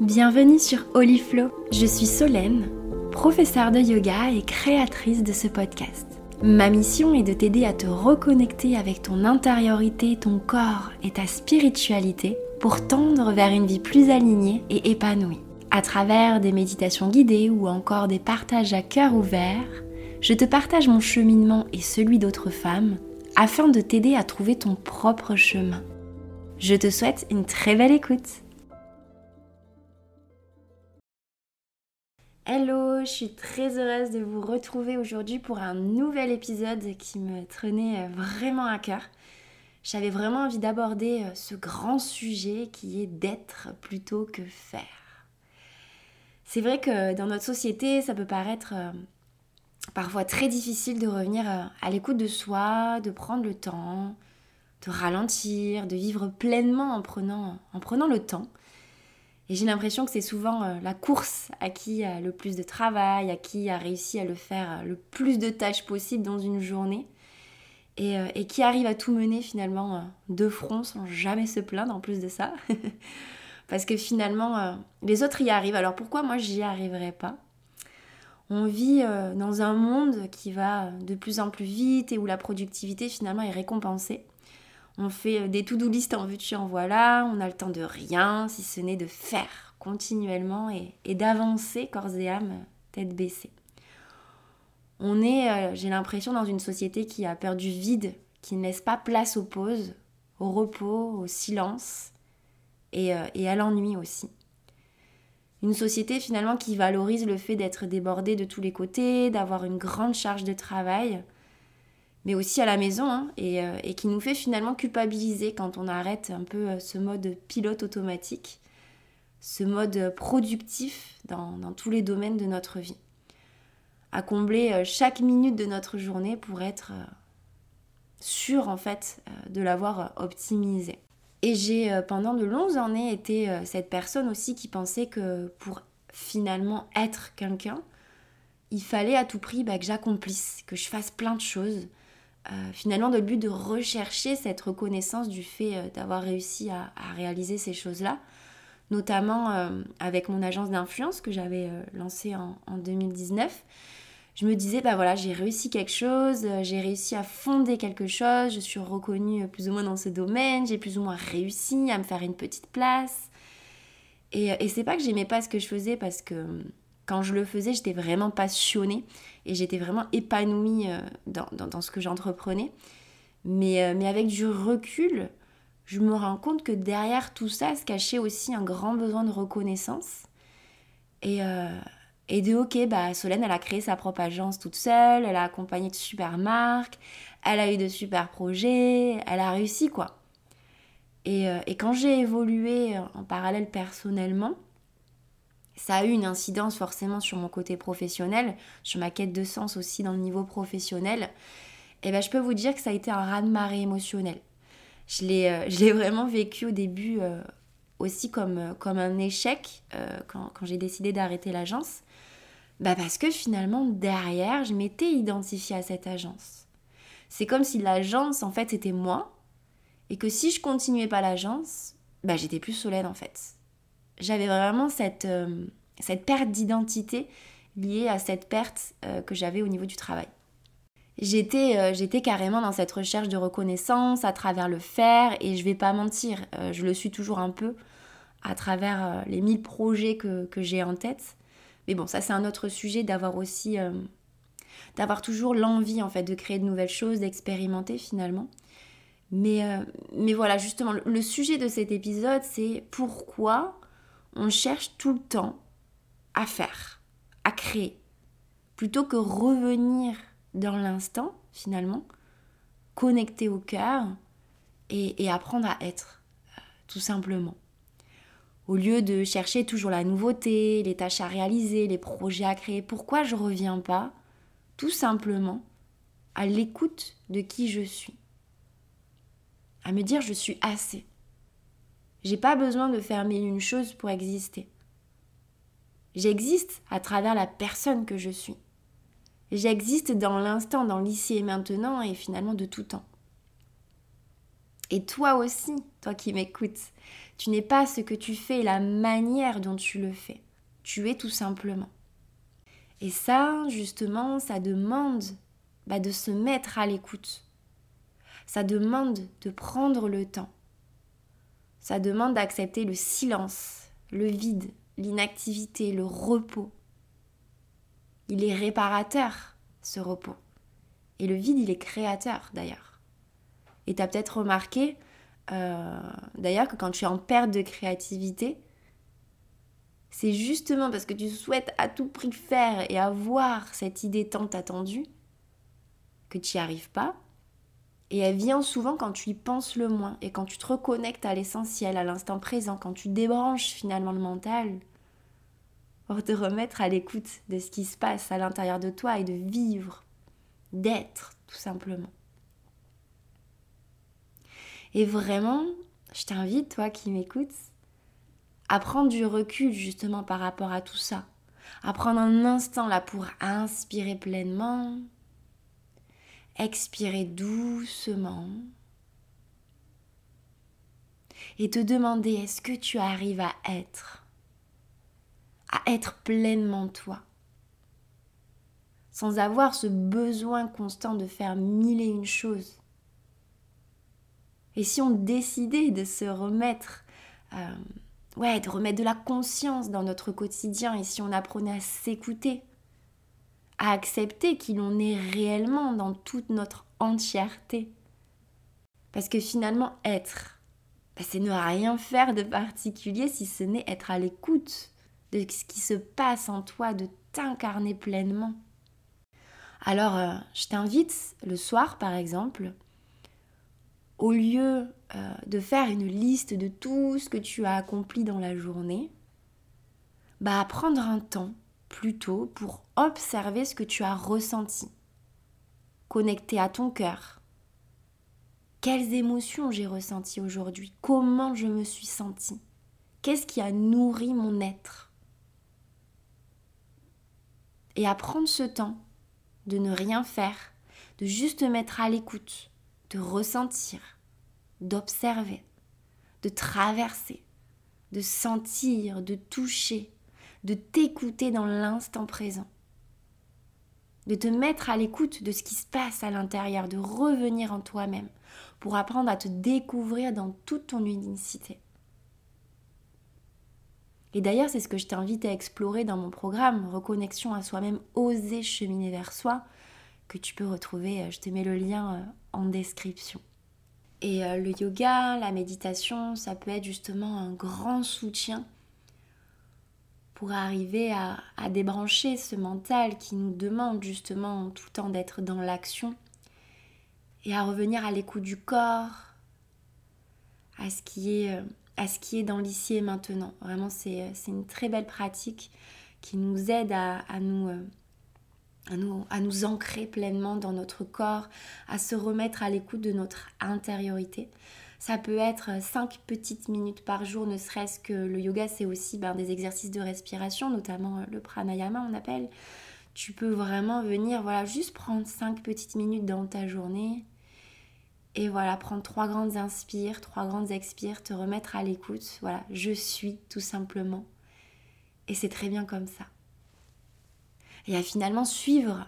Bienvenue sur Flow. Je suis Solène, professeure de yoga et créatrice de ce podcast. Ma mission est de t'aider à te reconnecter avec ton intériorité, ton corps et ta spiritualité pour tendre vers une vie plus alignée et épanouie. À travers des méditations guidées ou encore des partages à cœur ouvert, je te partage mon cheminement et celui d'autres femmes afin de t'aider à trouver ton propre chemin. Je te souhaite une très belle écoute. Hello, je suis très heureuse de vous retrouver aujourd'hui pour un nouvel épisode qui me tenait euh, vraiment à cœur. J'avais vraiment envie d'aborder euh, ce grand sujet qui est d'être plutôt que faire. C'est vrai que dans notre société, ça peut paraître euh, parfois très difficile de revenir à l'écoute de soi, de prendre le temps, de ralentir, de vivre pleinement en prenant, en prenant le temps. Et j'ai l'impression que c'est souvent euh, la course à qui a le plus de travail, à qui a réussi à le faire euh, le plus de tâches possible dans une journée. Et, euh, qui arrive à tout mener finalement de front sans jamais se plaindre en plus de ça. Parce que finalement, les autres y arrivent. Alors pourquoi moi j'y arriverai pas? On vit dans un monde qui va de plus en plus vite et où la productivité finalement est récompensée. On fait euh, des to-do list en vue de en voilà, on a le temps de rien, si ce n'est de faire continuellement et, d'avancer corps et âme, tête baissée. On est, euh, j'ai l'impression, dans une société qui a peur du vide, qui ne laisse pas place aux pauses, au repos, au silence et, euh, et à l'ennui aussi. Une société finalement qui valorise le fait d'être débordé de tous les côtés, d'avoir une grande charge de travail, mais aussi à la maison, hein, euh, et, qui nous fait finalement culpabiliser quand on arrête un peu euh, ce mode pilote automatique, ce mode productif dans, tous les domaines de notre vie. À combler euh, chaque minute de notre journée pour être sûr en fait de l'avoir optimisé. Et j'ai pendant de longues années été cette personne aussi qui pensait que pour finalement être quelqu'un, il fallait à tout prix bah, que j'accomplisse, que je fasse plein de choses, euh, finalement dans le but de rechercher cette reconnaissance du fait euh, d'avoir réussi à, réaliser ces choses-là, notamment euh, avec mon agence d'influence que j'avais lancée en, 2019. Je me disais, bah voilà, j'ai réussi quelque chose, j'ai réussi à fonder quelque chose, je suis reconnue plus ou moins dans ce domaine, j'ai plus ou moins réussi à me faire une petite place. Et, et c'est pas que j'aimais pas ce que je faisais parce que quand je le faisais, j'étais vraiment passionnée et j'étais vraiment épanouie euh, dans, ce que j'entreprenais. Mais, euh, mais avec du recul, je me rends compte que derrière tout ça se cachait aussi un grand besoin de reconnaissance. Et, euh, et de ok, bah Solène, elle a créé sa propre agence toute seule, elle a accompagné de super marques, elle a eu de super projets, elle a réussi quoi. Et quand j'ai évolué en parallèle personnellement, ça a eu une incidence forcément sur mon côté professionnel, sur ma quête de sens aussi dans le niveau professionnel. Et ben, je peux vous dire que ça a été un raz-de-marée émotionnel. Je l'ai, euh, vraiment vécu au début euh, aussi comme, euh, comme un échec quand, j'ai décidé d'arrêter l'agence. Bah parce que finalement, derrière, je m'étais identifiée à cette agence. C'est comme si l'agence, en fait, était moi. Et que si je continuais pas l'agence, bah j'étais plus Solène, en fait j'avais vraiment cette, euh, cette perte d'identité liée à cette perte euh, que j'avais au niveau du travail. J'étais, euh, j'étais carrément dans cette recherche de reconnaissance à travers le faire et je vais pas mentir, je le suis toujours un peu à travers les mille projets que, que j'ai en tête. Mais bon, ça c'est un autre sujet d'avoir aussi d'avoir toujours l'envie en fait de créer de nouvelles choses, d'expérimenter finalement. Mais, mais voilà, justement, le sujet de cet épisode, c'est pourquoi on cherche tout le temps à faire, à créer, plutôt que revenir dans l'instant, finalement, connecter au cœur et, apprendre à être, euh, tout simplement. Au lieu de chercher toujours la nouveauté, les tâches à réaliser, les projets à créer, pourquoi je reviens pas tout simplement à l'écoute de qui je suis À me dire je suis assez. J'ai pas besoin de faire une chose pour exister. J'existe à travers la personne que je suis. J'existe dans l'instant, dans l'ici et maintenant et finalement de tout temps. Et toi aussi, toi qui m'écoutes, tu n'es pas ce que tu fais, la manière dont tu le fais. Tu es tout simplement. Et ça, justement, ça demande bah, de se mettre à l'écoute. Ça demande de prendre le temps. Ça demande d'accepter le silence, le vide, l'inactivité, le repos. Il est réparateur, ce repos. Et le vide, il est créateur, d'ailleurs. Et tu as peut-être remarqué, euh, d'ailleurs, que quand tu es en perte de créativité, c'est justement parce que tu souhaites à tout prix faire et avoir cette idée tant attendue que tu n'y arrives pas. Et elle vient souvent quand tu y penses le moins et quand tu te reconnectes à l'essentiel, à l'instant présent, quand tu débranches finalement le mental pour te remettre à l'écoute de ce qui se passe à l'intérieur de toi et de vivre, d'être tout simplement. Et vraiment, je t'invite, toi qui m'écoutes, à prendre du recul justement par rapport à tout ça. À prendre un instant là pour inspirer pleinement, expirer doucement. Et te demander est-ce que tu arrives à être, à être pleinement toi, sans avoir ce besoin constant de faire mille et une choses. Et si on décidait de se remettre euh, ouais, de remettre de la conscience dans notre quotidien et si on apprenait à s'écouter, à accepter qui l'on est réellement dans toute notre entièreté. Parce que finalement, être, bah, c'est ne rien faire de particulier si ce n'est être à l'écoute de ce qui se passe en toi, de t'incarner pleinement. Alors, euh, je t'invite le soir, par exemple, au lieu euh, de faire une liste de tout ce que tu as accompli dans la journée, bah prendre un temps plutôt pour observer ce que tu as ressenti, connecter à ton cœur. Quelles émotions j'ai ressenties aujourd'hui? Comment je me suis sentie? Qu'est-ce qui a nourri mon être? Et à prendre ce temps de ne rien faire, de juste mettre à l'écoute, de ressentir, d'observer, de traverser, de sentir, de toucher, de t'écouter dans l'instant présent, de te mettre à l'écoute de ce qui se passe à l'intérieur, de revenir en toi-même pour apprendre à te découvrir dans toute ton unicité. Et d'ailleurs, c'est ce que je t'invite à explorer dans mon programme Reconnexion à soi-même, oser cheminer vers soi, que tu peux retrouver, euh, je te mets le lien euh, en description. Et euh, le yoga, la méditation, ça peut être justement un grand soutien pour arriver à, débrancher ce mental qui nous demande justement tout le temps d'être dans l'action et à revenir à l'écoute du corps, à ce qui est, à ce qui est dans l'ici et maintenant. Vraiment, c'est une très belle pratique qui nous aide à, à nous à nous, à nous ancrer pleinement dans notre corps, à se remettre à l'écoute de notre intériorité. Ça peut être 5 petites minutes par jour, ne serait-ce que le yoga, c'est aussi ben, des exercices de respiration, notamment euh, le pranayama, on appelle. Tu peux vraiment venir, voilà, juste prendre 5 petites minutes dans ta journée. Et voilà, prendre trois grandes inspires, trois grandes expires, te remettre à l'écoute. Voilà, je suis tout simplement. Et c'est très bien comme ça et à finalement suivre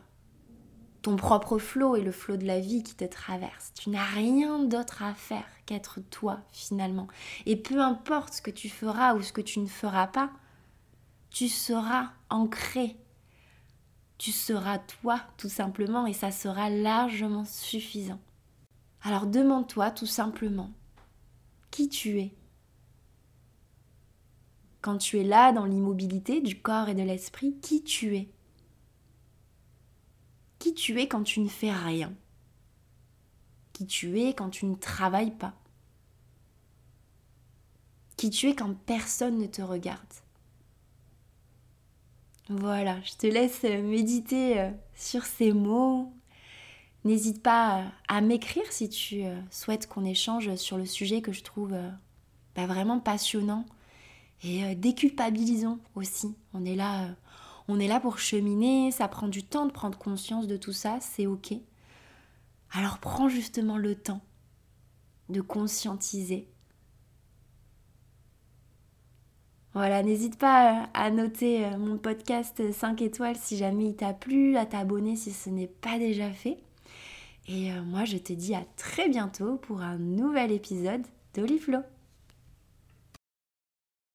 ton propre flot et le flot de la vie qui te traverse. Tu n'as rien d'autre à faire qu'être toi finalement. Et peu importe ce que tu feras ou ce que tu ne feras pas, tu seras ancré. Tu seras toi tout simplement et ça sera largement suffisant. Alors demande-toi tout simplement qui tu es. Quand tu es là dans l'immobilité du corps et de l'esprit, qui tu es qui tu es quand tu ne fais rien, qui tu es quand tu ne travailles pas, qui tu es quand personne ne te regarde? Voilà, je te laisse méditer euh, sur ces mots. N'hésite pas euh, à m'écrire si tu euh, souhaites qu'on échange sur le sujet que je trouve bah, vraiment passionnant et déculpabilisant aussi. On est là on est là pour cheminer, ça prend du temps de prendre conscience de tout ça, c'est ok. Alors prends justement le temps de conscientiser. Voilà, n'hésite pas à noter euh, mon podcast 5 étoiles si jamais il t'a plu, à t'abonner si ce n'est pas déjà fait. Et euh, moi, je te dis à très bientôt pour un nouvel épisode d'Oliflo.